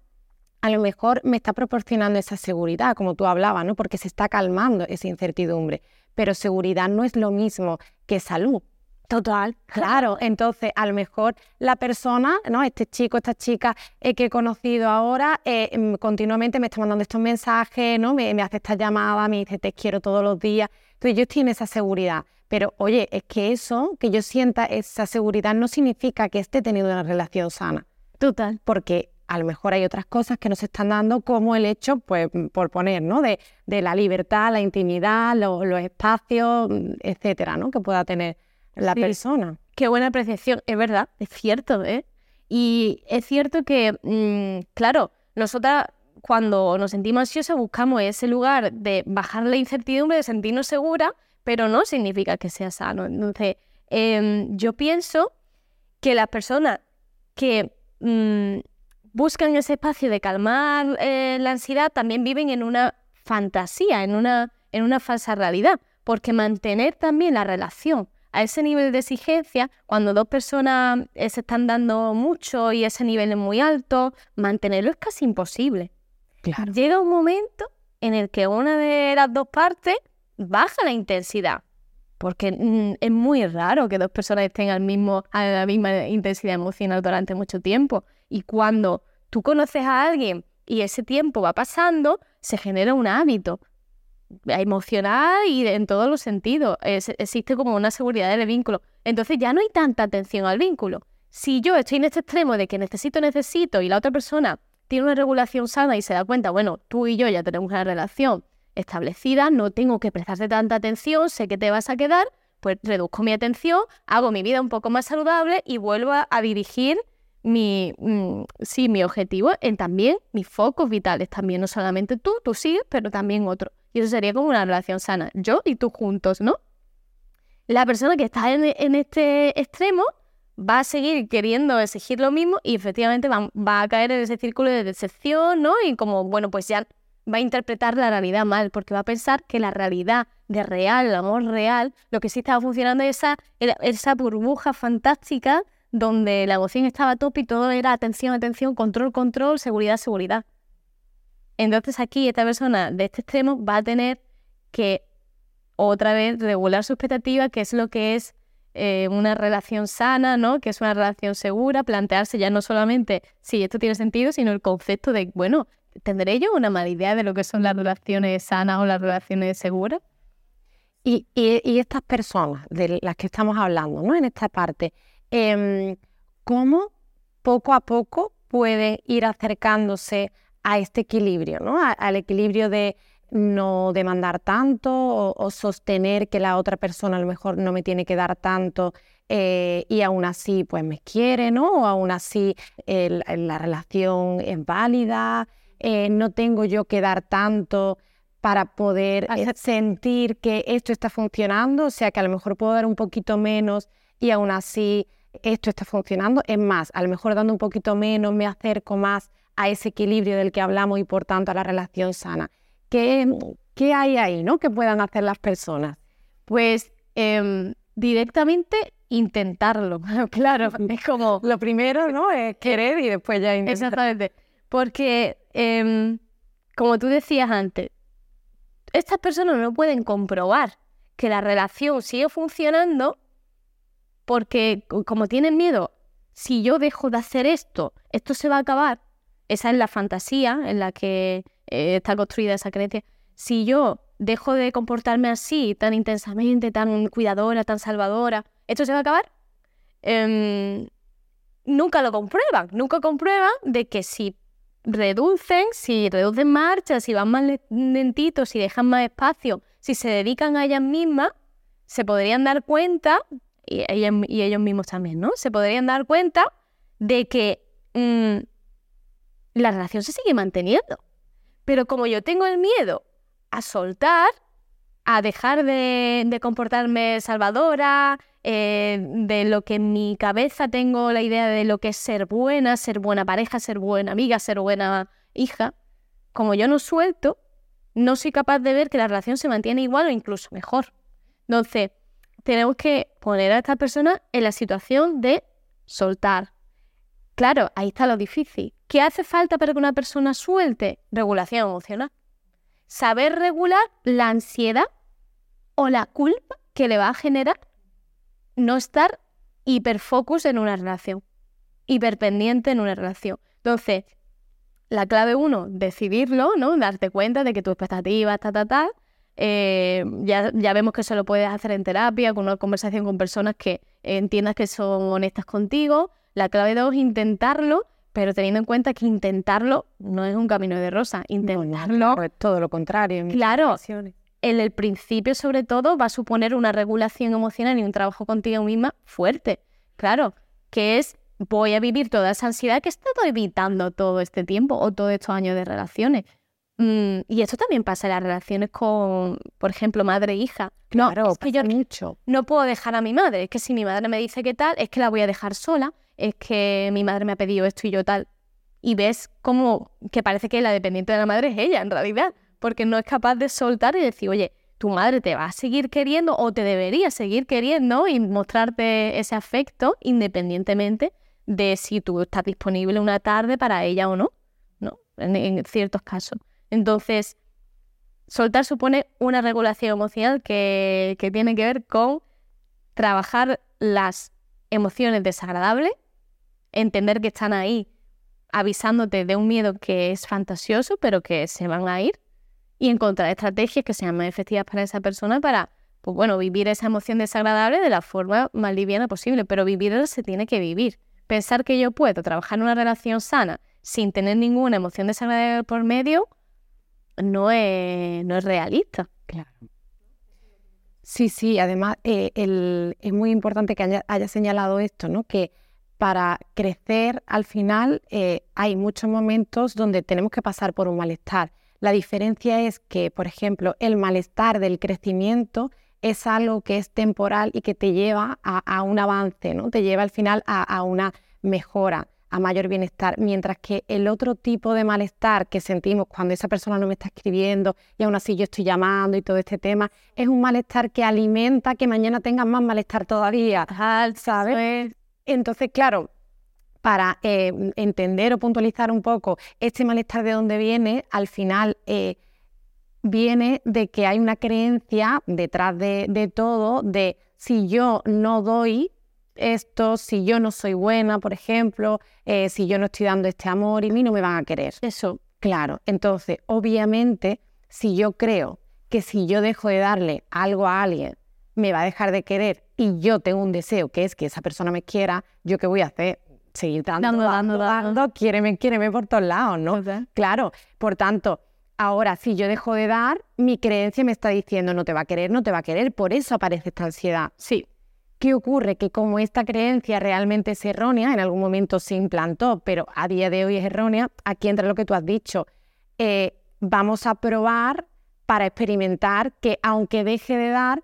a lo mejor me está proporcionando esa seguridad, como tú hablabas, ¿no? Porque se está calmando esa incertidumbre. Pero seguridad no es lo mismo que salud. Total. Claro, entonces a lo mejor la persona, ¿no? Este chico, esta chica eh, que he conocido ahora, eh, mm, continuamente me está mandando estos mensajes, ¿no? Me, me, hace esta llamada, me dice te quiero todos los días. Entonces yo tiene esa seguridad. Pero oye, es que eso, que yo sienta esa seguridad, no significa que esté teniendo una relación sana. Total. Porque a lo mejor hay otras cosas que nos están dando, como el hecho, pues por poner, ¿no? De, la libertad, la intimidad, los espacios, etcétera, ¿no? Que pueda tener la persona. Qué buena apreciación, es verdad, es cierto, ¿eh? Y es cierto que, mm, claro, nosotras cuando nos sentimos ansiosas buscamos ese lugar de bajar la incertidumbre, de sentirnos segura, pero no significa que sea sano. Entonces, em, yo pienso que las personas que mm, buscan ese espacio de calmar eh, la ansiedad, también viven en una fantasía, en una, en una falsa realidad, porque mantener también la relación a ese nivel de exigencia, cuando dos personas eh, se están dando mucho y ese nivel es muy alto, mantenerlo es casi imposible. Claro. Llega un momento en el que una de las dos partes baja la intensidad, porque mm, es muy raro que dos personas estén al mismo, a la misma intensidad emocional durante mucho tiempo. Y cuando tú conoces a alguien y ese tiempo va pasando, se genera un hábito emocional y en todos los sentidos. existe como una seguridad del vínculo. Entonces ya no hay tanta atención al vínculo. Si yo estoy en este extremo de que necesito, necesito y la otra persona tiene una regulación sana y se da cuenta, bueno, tú y yo ya tenemos una relación establecida, no tengo que prestarte tanta atención, sé que te vas a quedar, pues reduzco mi atención, hago mi vida un poco más saludable y vuelvo a dirigir mi, mm, sí, mi objetivo en también mis focos vitales, también no solamente tú, tú sigues, pero también otro. Y eso sería como una relación sana, yo y tú juntos, ¿no? La persona que está en, este extremo va a seguir queriendo exigir lo mismo y efectivamente va, va, a caer en ese círculo de decepción, ¿no? Y como, bueno, pues ya va a interpretar la realidad mal, porque va a pensar que la realidad de real, el amor real, lo que sí estaba funcionando es esa, esa burbuja fantástica donde la emoción estaba a tope y todo era atención, atención, control, control, seguridad, seguridad. Entonces aquí esta persona de este extremo va a tener que otra vez regular su expectativa, que es lo que es eh, una relación sana, ¿no? Que es una relación segura, plantearse ya no solamente si esto tiene sentido, sino el concepto de, bueno, ¿tendré yo una mala idea de lo que son las relaciones sanas o las relaciones seguras? Y, y, estas personas de las que estamos hablando, ¿no? En esta parte, em, ¿cómo poco a poco pueden ir acercándose a este equilibrio, ¿no? al equilibrio de no demandar tanto o, sostener que la otra persona a lo mejor no me tiene que dar tanto eh, y aún así pues me quiere, ¿no? O aún así la relación es válida, eh, no tengo yo que dar tanto para poder eh, sentir que esto está funcionando, o sea que a lo mejor puedo dar un poquito menos y aún así esto está funcionando. Es más, a lo mejor dando un poquito menos me acerco más a ese equilibrio del que hablamos y por tanto a la relación sana. ¿Qué, hay ahí ¿no? que puedan hacer las personas? Pues em, directamente intentarlo. claro, es como... Lo primero, ¿no? Es querer y después ya intentar. Exactamente. Porque, em, como tú decías antes, estas personas no pueden comprobar que la relación sigue funcionando porque, como tienen miedo, si yo dejo de hacer esto, esto se va a acabar. Esa es la fantasía en la que eh, está construida esa creencia. Si yo dejo de comportarme así, tan intensamente, tan cuidadora, tan salvadora, ¿esto se va a acabar? Em, nunca lo comprueban, nunca comprueban de que si reducen, si reducen marcha, si van más lentitos, si dejan más espacio, si se dedican a ellas mismas, se podrían dar cuenta, y, ellos mismos también, ¿no? Se podrían dar cuenta de que mm, la relación se sigue manteniendo. Pero como yo tengo el miedo a soltar, a dejar de, comportarme salvadora, eh, de lo que en mi cabeza tengo la idea de lo que es ser buena, ser buena pareja, ser buena amiga, ser buena hija, como yo no suelto, no soy capaz de ver que la relación se mantiene igual o incluso mejor. Entonces, tenemos que poner a esta persona en la situación de soltar. Claro, ahí está lo difícil. ¿Qué hace falta para que una persona suelte? Regulación emocional. Saber regular la ansiedad o la culpa que le va a generar no estar hiperfocus en una relación, hiperpendiente en una relación. Entonces, la clave uno, decidirlo, ¿no? Darte cuenta de que tu expectativa está, ta, ta. Eh, ya, ya, vemos que eso lo puedes hacer en terapia, con una conversación con personas que entiendas que son honestas contigo. La clave dos, intentarlo pero teniendo en cuenta que intentarlo no es un camino de rosa, intentarlo... es todo lo contrario. claro, en el principio sobre todo va a suponer una regulación emocional y un trabajo contigo misma fuerte. Claro, que es voy a vivir toda esa ansiedad que he estado evitando todo este tiempo o todos estos años de relaciones. Mm, y esto también pasa en las relaciones con, por ejemplo, madre e hija. No, es que yo mucho. no puedo dejar a mi madre. Es que si mi madre me dice qué tal, es que la voy a dejar sola es que mi madre me ha pedido esto y yo tal. Y ves como que parece que la dependiente de la madre es ella, en realidad, porque no es capaz de soltar y decir, oye, tu madre te va a seguir queriendo o te debería seguir queriendo y mostrarte ese afecto independientemente de si tú estás disponible una tarde para ella o no, ¿no? En, ciertos casos. Entonces, soltar supone una regulación emocional que, que tiene que ver con trabajar las emociones desagradables entender que están ahí avisándote de un miedo que es fantasioso, pero que se van a ir, y encontrar estrategias que sean más efectivas para esa persona para, pues bueno, vivir esa emoción desagradable de la forma más liviana posible, pero vivirla se tiene que vivir. Pensar que yo puedo trabajar en una relación sana sin tener ninguna emoción desagradable por medio no es, no es realista. Claro. Sí, sí, además eh, es muy importante que haya, haya, señalado esto, ¿no? Que para crecer al final eh, hay muchos momentos donde tenemos que pasar por un malestar. La diferencia es que, por ejemplo, el malestar del crecimiento es algo que es temporal y que te lleva a, un avance, ¿no? Te lleva al final a, una mejora, a mayor bienestar, mientras que el otro tipo de malestar que sentimos cuando esa persona no me está escribiendo y aún así yo estoy llamando y todo este tema, es un malestar que alimenta que mañana tengas más malestar todavía, ¿sabes? Entonces, claro, para eh, entender o puntualizar un poco este malestar de dónde viene, al final eh, viene de que hay una creencia detrás de, todo de si yo no doy esto, si yo no soy buena, por ejemplo, eh, si yo no estoy dando este amor y a mí no me van a querer. Eso, claro. Entonces, obviamente, si yo creo que si yo dejo de darle algo a alguien, me va a dejar de querer y yo tengo un deseo que es que esa persona me quiera, ¿yo qué voy a hacer? seguir dando, dando, dando, dando, dando quiéreme, quiéreme por todos lados, ¿no? Claro, por tanto, ahora si yo dejo de dar, mi creencia me está diciendo no te va a querer, no te va a querer, por eso aparece esta ansiedad. Sí. ¿Qué ocurre? Que como esta creencia realmente es errónea, en algún momento se implantó, pero a día de hoy es errónea, aquí entra lo que tú has dicho. Eh, vamos a probar para experimentar que aunque deje de dar,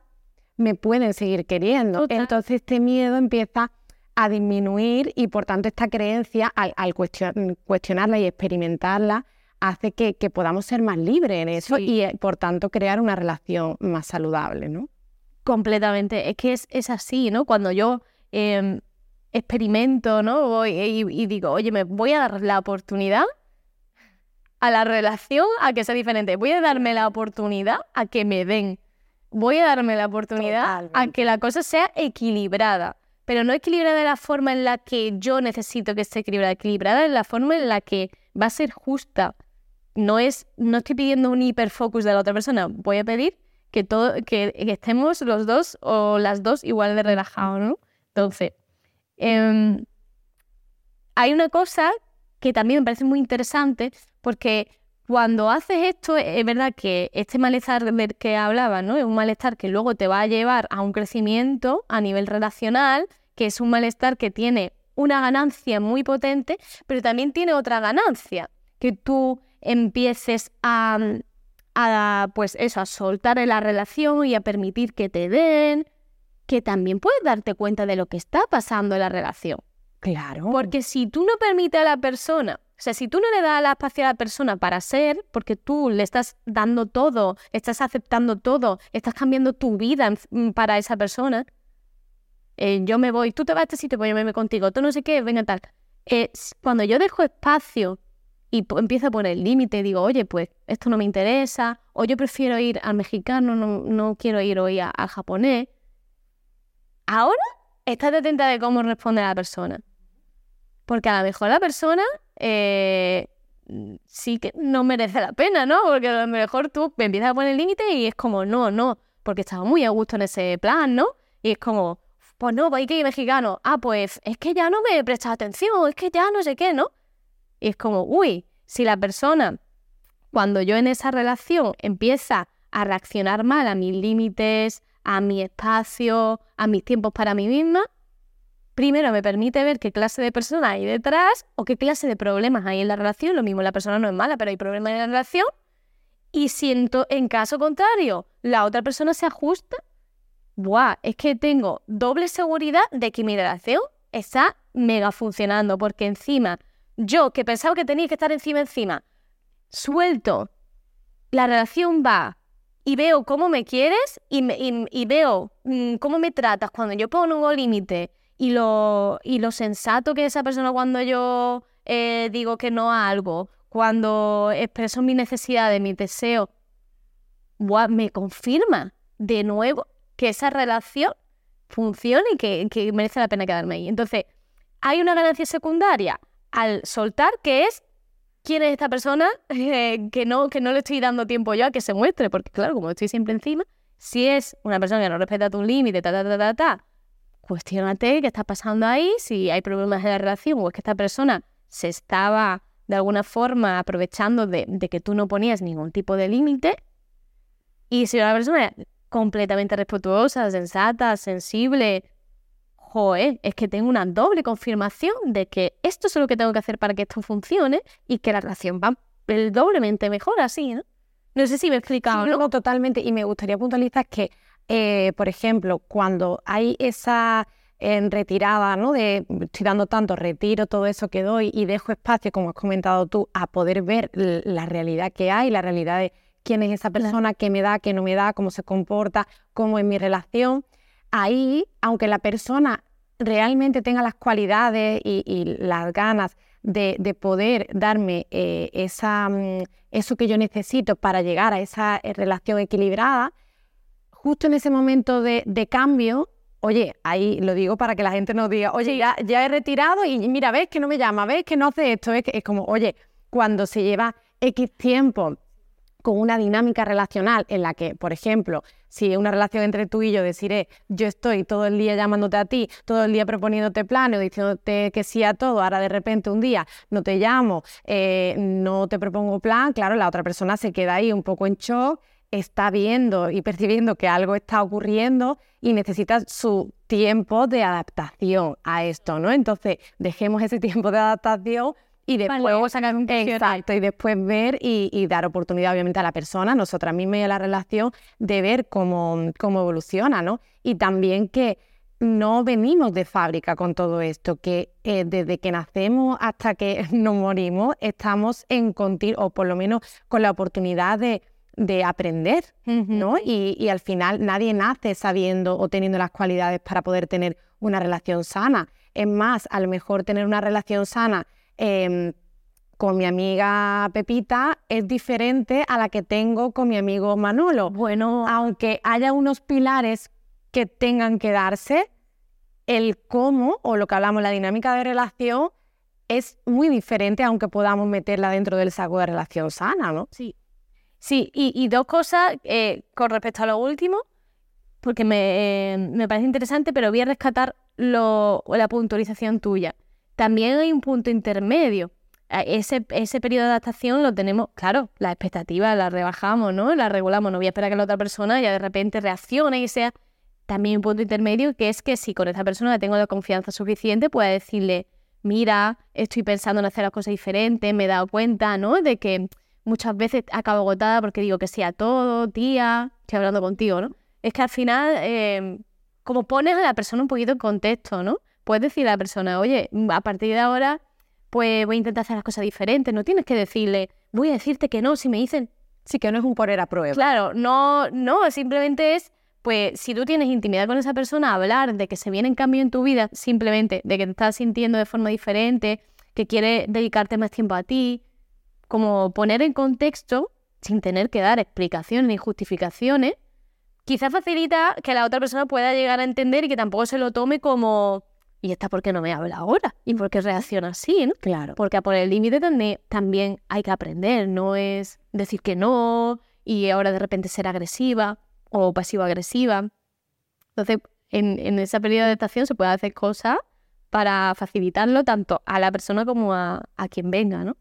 me pueden seguir queriendo. Entonces este miedo empieza a disminuir y por tanto esta creencia al, cuestionarla y experimentarla hace que, podamos ser más libres en eso y eh, por tanto crear una relación más saludable, ¿no? Completamente, es que es, así, ¿no? Cuando yo em, experimento, ¿no? Voy y, digo, oye, me voy a dar la oportunidad a la relación a que sea diferente, voy a darme la oportunidad a que me den, voy a darme la oportunidad a que la cosa sea equilibrada pero no equilibrada de la forma en la que yo necesito que esté equilibrada, equilibrada en la forma en la que va a ser justa. No es, no estoy pidiendo un hiperfocus de la otra persona, voy a pedir que todo, que, estemos los dos o las dos igual de relajados, ¿no? Entonces, em, hay una cosa que también me parece muy interesante porque cuando haces esto, es verdad que este malestar del que hablaba, ¿no? Es un malestar que luego te va a llevar a un crecimiento a nivel relacional, que es un malestar que tiene una ganancia muy potente, pero también tiene otra ganancia, que tú empieces a, a pues eso, a soltar la relación y a permitir que te den, que también puedes darte cuenta de lo que está pasando en la relación. Claro. Porque si tú no permites a la persona, o sea, si tú no le das la espacio a la persona para ser, porque tú le estás dando todo, estás aceptando todo, estás cambiando tu vida para esa persona, eh, yo me voy, tú te vas a este sitio, pues yo me voy contigo, tú no sé qué, venga tal. Eh, cuando yo dejo espacio y empiezo a poner límite, digo, oye, pues esto no me interesa, o yo prefiero ir al mexicano, no, quiero ir hoy al japonés. Ahora estás atenta de cómo responde la persona. Porque a lo mejor la persona eh, sí que no merece la pena, ¿no? Porque a lo mejor tú empiezas a poner límite y es como, no, no, porque estaba muy a gusto en ese plan, ¿no? Y es como, pues no, hay que ir mexicano. Ah, pues es que ya no me presta atención, es que ya no sé qué, ¿no? Y es como, uy, si la persona, cuando yo en esa relación empieza a reaccionar mal a mis límites, a mi espacio, a mis tiempos para mí misma, primero me permite ver qué clase de persona hay detrás o qué clase de problemas hay en la relación. Lo mismo, la persona no es mala, pero hay problemas en la relación. Y siento, en caso contrario, la otra persona se ajusta ¡buah! Es que tengo doble seguridad de que mi relación está mega funcionando, porque encima, yo que pensaba que tenía que estar encima, encima, suelto, la relación va y veo cómo me quieres y, veo mm, cómo me tratas cuando yo pongo un límite y lo, y lo sensato que esa persona cuando yo eh, digo que no a algo, cuando expreso mi necesidad, mi deseo, me confirma de nuevo que esa relación funcione y que, merece la pena quedarme ahí. Entonces, hay una ganancia secundaria al soltar que es quién es esta persona eh, que, no, que no le estoy dando tiempo yo a que se muestre, porque claro, como estoy siempre encima, si es una persona que no respeta tu límite, ta, ta, ta, ta, ta, cuestionate qué está pasando ahí, si hay problemas en la relación o es que esta persona se estaba de alguna forma aprovechando de, de que tú no ponías ningún tipo de límite. Y si una persona completamente respetuosa, sensata, sensible. Joder, es que tengo una doble confirmación de que esto es lo que tengo que hacer para que esto funcione y que la relación va doblemente mejor así, ¿no? No sé si me he explicado. ¿no? totalmente. Y me gustaría puntualizar que, eh, por ejemplo, cuando hay esa en retirada, ¿no? De estoy dando tanto, retiro todo eso que doy y dejo espacio, como has comentado tú, a poder ver la realidad que hay, la realidad de quién es esa persona, qué me da, qué no me da, cómo se comporta, cómo es mi relación. Ahí, aunque la persona realmente tenga las cualidades y, las ganas de, poder darme eh, esa, mm, eso que yo necesito para llegar a esa eh, relación equilibrada, justo en ese momento de, cambio, oye, ahí lo digo para que la gente no diga, oye, ya, ya he retirado y mira, ves que no me llama, ves que no hace esto, es, es como, oye, cuando se lleva X tiempo con una dinámica relacional en la que, por ejemplo, si una relación entre tú y yo deciré, yo estoy todo el día llamándote a ti, todo el día proponiéndote planes, diciéndote que sí a todo, ahora de repente un día no te llamo, eh, no te propongo plan, claro, la otra persona se queda ahí un poco en shock, está viendo y percibiendo que algo está ocurriendo y necesita su tiempo de adaptación a esto, ¿no? Entonces, dejemos ese tiempo de adaptación y después sacar un exacto y después ver y, dar oportunidad obviamente a la persona nosotras mismas y a la relación de ver cómo, cómo evoluciona no y también que no venimos de fábrica con todo esto, que eh, desde que nacemos hasta que nos morimos estamos en continuo, o por lo menos con la oportunidad de, de aprender, ¿no? Y, y, al final nadie nace sabiendo o teniendo las cualidades para poder tener una relación sana. Es más, a lo mejor tener una relación sana Em, con mi amiga Pepita es diferente a la que tengo con mi amigo Manolo. Bueno, aunque haya unos pilares que tengan que darse, el cómo o lo que hablamos, la dinámica de relación, es muy diferente, aunque podamos meterla dentro del saco de relación sana, ¿no? Sí. Sí, y, dos cosas eh, con respecto a lo último, porque me, me parece interesante, pero voy a rescatar lo, la puntualización tuya. También hay un punto intermedio. Ese, ese periodo de adaptación lo tenemos, claro, la expectativa la rebajamos, ¿no? La regulamos, no voy a esperar que la otra persona ya de repente reaccione y sea también un punto intermedio, que es que si con esa persona tengo la confianza suficiente, pueda decirle, mira, estoy pensando en hacer las cosas diferentes, me he dado cuenta, ¿no? De que muchas veces acabo agotada porque digo que sí a todo, tía, estoy hablando contigo, ¿no? Es que al final, eh, como pones a la persona un poquito en contexto, ¿no? Puedes decirle a la persona, oye, a partir de ahora, pues voy a intentar hacer las cosas diferentes. No tienes que decirle, voy a decirte que no, si me dicen. Sí, que no es un poner a prueba. Claro, no, no, simplemente es, pues, si tú tienes intimidad con esa persona, hablar de que se viene en cambio en tu vida, simplemente de que te estás sintiendo de forma diferente, que quieres dedicarte más tiempo a ti, como poner en contexto, sin tener que dar explicaciones ni justificaciones, quizás facilita que la otra persona pueda llegar a entender y que tampoco se lo tome como ¿y esta por qué no me habla ahora? ¿Y por qué reacciona así? ¿no? Claro. Porque a poner el límite también hay que aprender, no es decir que no y ahora de repente ser agresiva o pasivo-agresiva. Entonces, en, en ese periodo de adaptación se puede hacer cosas para facilitarlo tanto a la persona como a, quien venga, ¿no?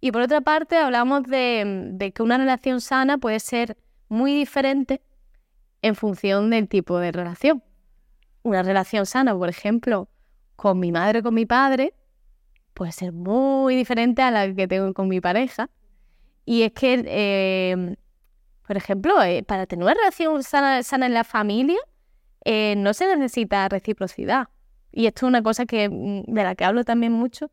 Y por otra parte, hablamos de, de que una relación sana puede ser muy diferente en función del tipo de relación. Una relación sana, por ejemplo, con mi madre o con mi padre puede ser muy diferente a la que tengo con mi pareja. Y es que, em, por ejemplo, eh, para tener una relación sana, en la familia, eh, no se necesita reciprocidad. Y esto es una cosa que, mm, de la que hablo también mucho.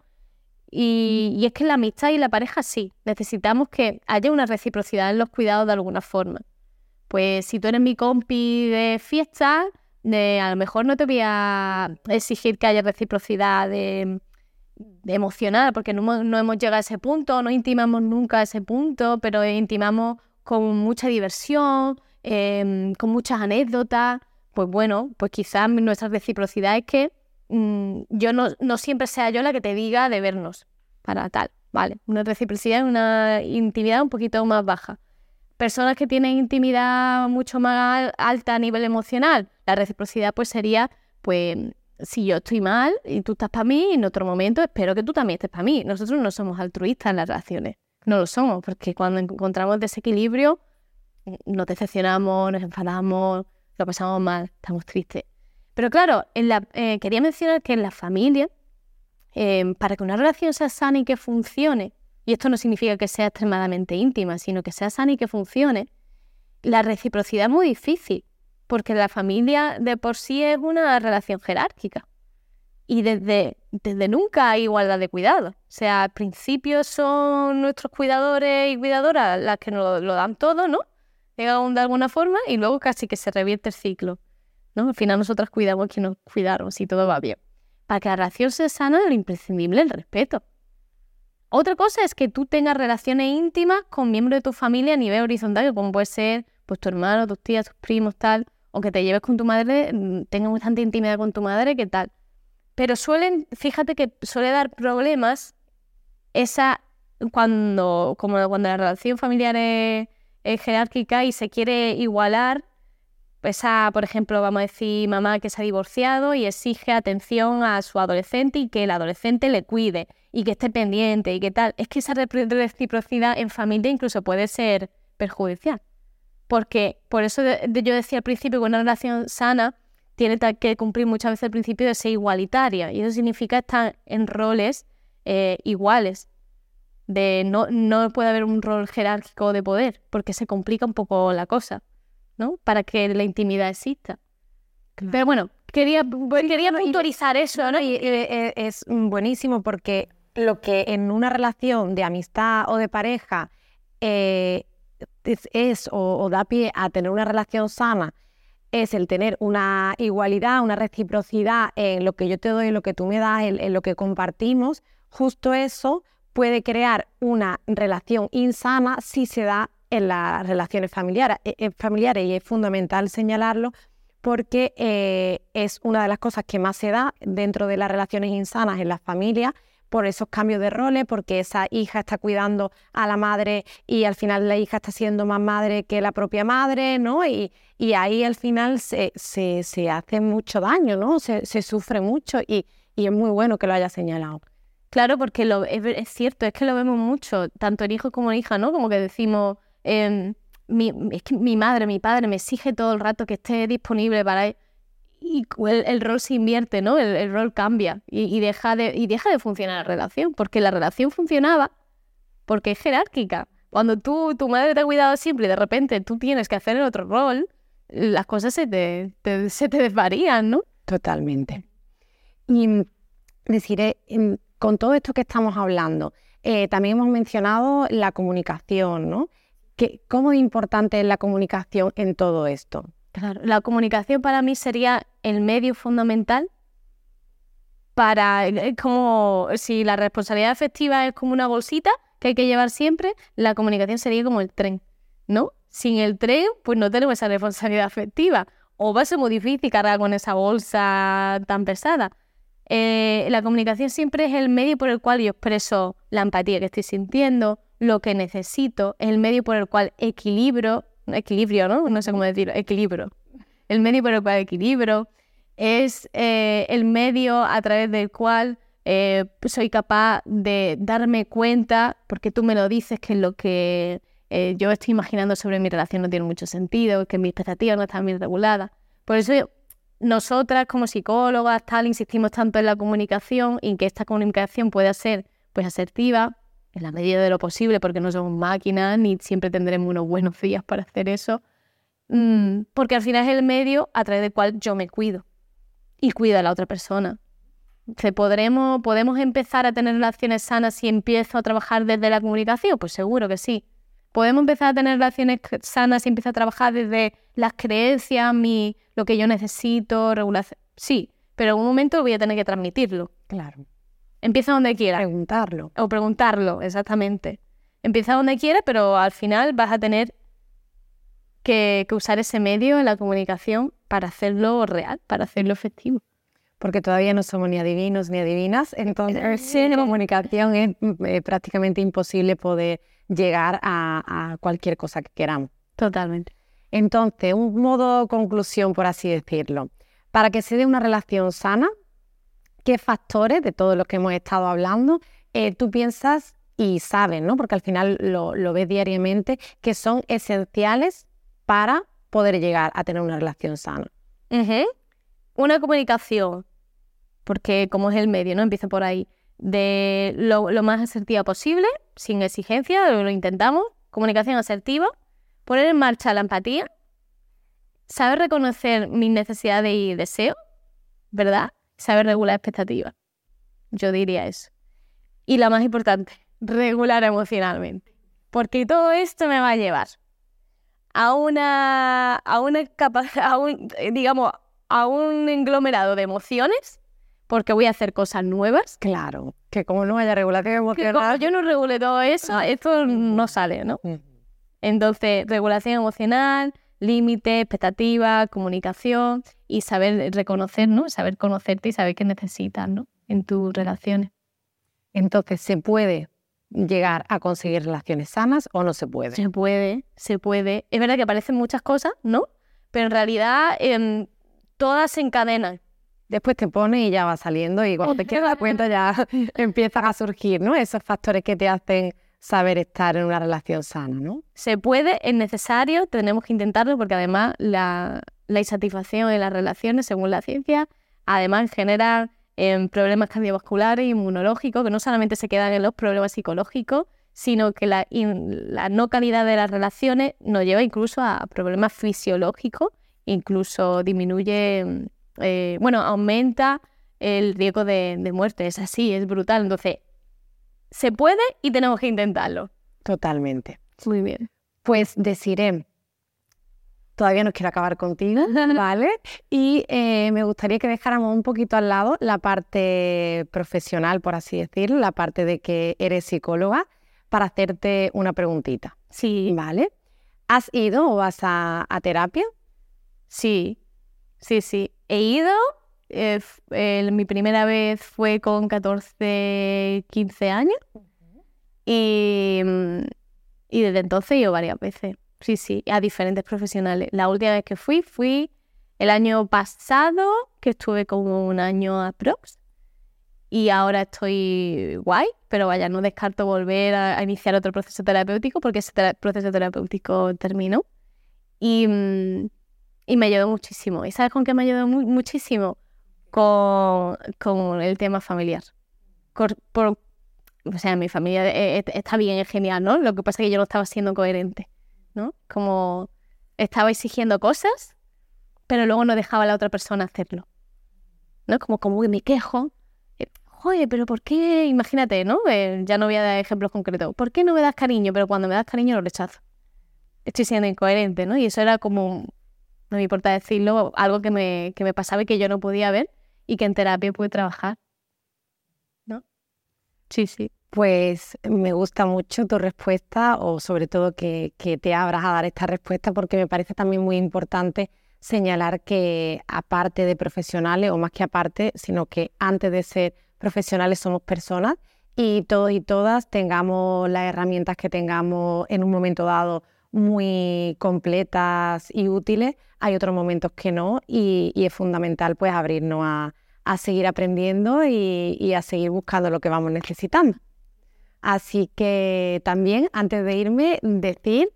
Y, y, es que la amistad y la pareja sí, necesitamos que haya una reciprocidad en los cuidados de alguna forma. Pues si tú eres mi compi de fiesta, de a lo mejor no te voy a exigir que haya reciprocidad de, emocional, porque no, no, hemos llegado a ese punto, no intimamos nunca a ese punto, pero intimamos con mucha diversión, em, con muchas anécdotas. Pues bueno, pues quizás nuestra reciprocidad es que mm, yo no, no siempre sea yo la que te diga de vernos para tal, ¿vale? Una reciprocidad, una intimidad un poquito más baja personas que tienen intimidad mucho más alta a nivel emocional, la reciprocidad pues sería, pues, si yo estoy mal y tú estás para mí, en otro momento espero que tú también estés para mí. Nosotros no somos altruistas en las relaciones, no lo somos, porque cuando encontramos desequilibrio nos decepcionamos, nos enfadamos, lo pasamos mal, estamos tristes. Pero claro, en la, eh, quería mencionar que en la familia, eh, para que una relación sea sana y que funcione, y esto no significa que sea extremadamente íntima, sino que sea sana y que funcione, la reciprocidad es muy difícil, porque la familia de por sí es una relación jerárquica. Y desde, desde nunca hay igualdad de cuidado. O sea, al principio son nuestros cuidadores y cuidadoras las que nos lo, dan todo, ¿no? de alguna forma, y luego casi que se revierte el ciclo. ¿no? Al final nosotras cuidamos que nos cuidamos y todo va bien. Para que la relación sea sana, lo imprescindible es el respeto. Otra cosa es que tú tengas relaciones íntimas con miembros de tu familia a nivel horizontal, como puede ser pues, tu hermano, tus tías, tus primos, tal, o que te lleves con tu madre, mm, tengas bastante intimidad con tu madre, ¿qué tal? Pero suelen, fíjate que suele dar problemas esa cuando, como cuando la relación familiar es jerárquica y se quiere igualar esa, por ejemplo, vamos a decir, mamá que se ha divorciado y exige atención a su adolescente y que el adolescente le cuide y que esté pendiente y que tal. Es que esa reciprocidad en familia incluso puede ser perjudicial. Porque por eso yo decía al principio que una relación sana tiene que cumplir muchas veces el principio de ser igualitaria. Y eso significa estar en roles eh, iguales. De no, no puede haber un rol jerárquico de poder, porque se complica un poco la cosa. Para que la intimidad exista. Pero bueno, quería, quería puntualizar eso, ¿no? Y, eh, es buenísimo porque lo que en una relación de amistad o de pareja eh, es, o, da pie a tener una relación sana es el tener una igualdad, una reciprocidad en lo que yo te doy, en lo que tú me das, en lo que compartimos, justo eso puede crear una relación insana si se da en las relaciones familiares, eh, eh, familiares y es fundamental señalarlo porque eh, es una de las cosas que más se da dentro de las relaciones insanas en las familias por esos cambios de roles, porque esa hija está cuidando a la madre y al final la hija está siendo más madre que la propia madre, ¿no? Y, y ahí al final se, se, se, hace mucho daño, ¿no? Se, se sufre mucho y, y, es muy bueno que lo haya señalado. Claro, porque lo, es, es, cierto, es que lo vemos mucho, tanto en hijo como en hija, ¿no? Como que decimos, Em, mi, es que mi madre, mi padre me exige todo el rato que esté disponible para él. Y el, rol se invierte, ¿no? El, rol cambia y, deja de, y deja de funcionar la relación, porque la relación funcionaba porque es jerárquica. Cuando tú, tu madre te ha cuidado siempre y de repente tú tienes que hacer el otro rol, las cosas se te, se te desvarían, ¿no? Totalmente. Y deciré, con todo esto que estamos hablando, eh, también hemos mencionado la comunicación, ¿no? ¿Cómo importante es la comunicación en todo esto? Claro, la comunicación para mí sería el medio fundamental para, es como si la responsabilidad afectiva es como una bolsita que hay que llevar siempre, la comunicación sería como el tren, ¿no? Sin el tren, pues no tenemos esa responsabilidad afectiva. O va a ser muy difícil cargar con esa bolsa tan pesada. Eh, la comunicación siempre es el medio por el cual yo expreso la empatía que estoy sintiendo, lo que necesito, el medio por el cual equilibro, equilibrio, ¿no? No sé cómo decirlo, equilibrio. El medio por el cual equilibro es eh, el medio a través del cual eh, soy capaz de darme cuenta, porque tú me lo dices, que lo que eh, yo estoy imaginando sobre mi relación no tiene mucho sentido, que mis expectativas no están bien reguladas. Por eso nosotras como psicólogas tal insistimos tanto en la comunicación y en que esta comunicación pueda ser pues asertiva, en la medida de lo posible, porque no somos máquinas ni siempre tendremos unos buenos días para hacer eso, mm, porque al final es el medio a través del cual yo me cuido y cuida a la otra persona. ¿Podremos, ¿Podemos empezar a tener relaciones sanas si empiezo a trabajar desde la comunicación? Pues seguro que sí. ¿Podemos empezar a tener relaciones sanas si empiezo a trabajar desde las creencias, mi, lo que yo necesito, regulación? Sí, pero en un momento voy a tener que transmitirlo. Claro. Empieza donde quiera. Preguntarlo. O preguntarlo, exactamente. Empieza donde quiera, pero al final vas a tener que, usar ese medio en la comunicación para hacerlo real, para hacerlo efectivo. Porque todavía no somos ni adivinos ni adivinas, entonces sin comunicación es eh, prácticamente imposible poder llegar a, a cualquier cosa que queramos. Totalmente. Entonces, un modo conclusión, por así decirlo. Para que se dé una relación sana, qué factores de todos los que hemos estado hablando eh, tú piensas y sabes, ¿no? Porque al final lo, ves diariamente, que son esenciales para poder llegar a tener una relación sana. Una comunicación, porque como es el medio, ¿no? Empieza por ahí, de lo, más asertiva posible, sin exigencia, lo intentamos, comunicación asertiva, poner en marcha la empatía, saber reconocer mis necesidades y deseos, ¿verdad? Saber regular expectativas. Yo diría eso. Y la más importante, regular emocionalmente. Porque todo esto me va a llevar a una, a una a un, digamos, a un englomerado de emociones, porque voy a hacer cosas nuevas. Claro, que como no haya regulación emocional. como yo no regule todo eso, esto no sale, ¿no? Entonces, regulación emocional, límite, expectativa, comunicación y saber reconocer, ¿no? Saber conocerte y saber qué necesitas, ¿no? En tus relaciones. Entonces, ¿se puede llegar a conseguir relaciones sanas o no se puede? Se puede, se puede. Es verdad que aparecen muchas cosas, ¿no? Pero en realidad em, todas se encadenan. Después te pones y ya va saliendo y cuando te quieres dar cuenta ya empiezan a surgir, ¿no? Esos factores que te hacen saber estar en una relación sana, ¿no? Se puede, es necesario, tenemos que intentarlo porque además la, insatisfacción en las relaciones, según la ciencia, además genera em, problemas cardiovasculares, inmunológicos, que no solamente se quedan en los problemas psicológicos, sino que la, no calidad de las relaciones nos lleva incluso a problemas fisiológicos, incluso disminuye, eh, bueno, aumenta el riesgo de, de muerte. Es así, es brutal. Entonces, se puede y tenemos que intentarlo. Totalmente. Muy bien. Pues deciré, todavía no quiero acabar contigo, ¿vale? Y eh, me gustaría que dejáramos un poquito al lado la parte profesional, por así decirlo, la parte de que eres psicóloga, para hacerte una preguntita. Sí. ¿Vale? ¿Has ido o vas a terapia? Sí, sí, sí. He ido eh, mi primera vez fue con 14, 15 años y, mm, y desde entonces ido varias veces. Sí, sí, a diferentes profesionales. La última vez que fui, fui el año pasado, que estuve como un año aprox. Y ahora estoy guay, pero vaya, no descarto volver a, iniciar otro proceso terapéutico porque ese proceso terapéutico terminó. Y, mm, y me ayudó muchísimo. ¿Y sabes con qué me ayudó muchísimo? Con, el tema familiar. o sea, mi familia eh, eh, está bien, es genial, ¿no? Lo que pasa es que yo no estaba siendo coherente, ¿no? Como estaba exigiendo cosas, pero luego no dejaba a la otra persona hacerlo. ¿No? Como, como que me quejo. Eh, Joder, pero ¿por qué? Imagínate, ¿no? ya no voy a dar ejemplos concretos. ¿Por qué no me das cariño? Pero cuando me das cariño lo rechazo. Estoy siendo incoherente, ¿no? Y eso era como, no me importa decirlo, algo que me, que me pasaba y que yo no podía ver y que en terapia puede trabajar. ¿No? Sí, sí. Pues me gusta mucho tu respuesta o sobre todo que, que te abras a dar esta respuesta porque me parece también muy importante señalar que aparte de profesionales, o más que aparte, sino que antes de ser profesionales somos personas y todos y todas tengamos las herramientas que tengamos en un momento dado muy completas y útiles, hay otros momentos que no y, y es fundamental pues abrirnos a, a seguir aprendiendo y, a seguir buscando lo que vamos necesitando. Así que también, antes de irme, decir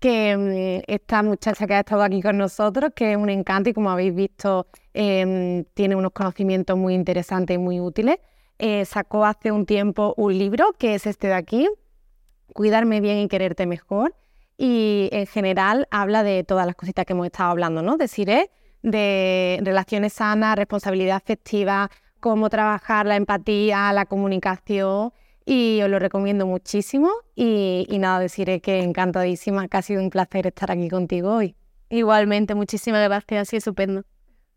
que mm, esta muchacha que ha estado aquí con nosotros, que es un encanto y como habéis visto, em, tiene unos conocimientos muy interesantes y muy útiles, eh, sacó hace un tiempo un libro que es este de aquí, Cuidarme bien y quererte mejor. Y en general habla de todas las cositas que hemos estado hablando, ¿no? Decir, de relaciones sanas, responsabilidad afectiva, cómo trabajar la empatía, la comunicación y os lo recomiendo muchísimo y, nada, deciré que encantadísima, que ha sido un placer estar aquí contigo hoy. Igualmente, muchísimas gracias, ha sido estupendo.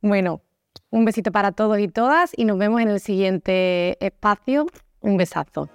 Bueno, un besito para todos y todas y nos vemos en el siguiente espacio. Un besazo.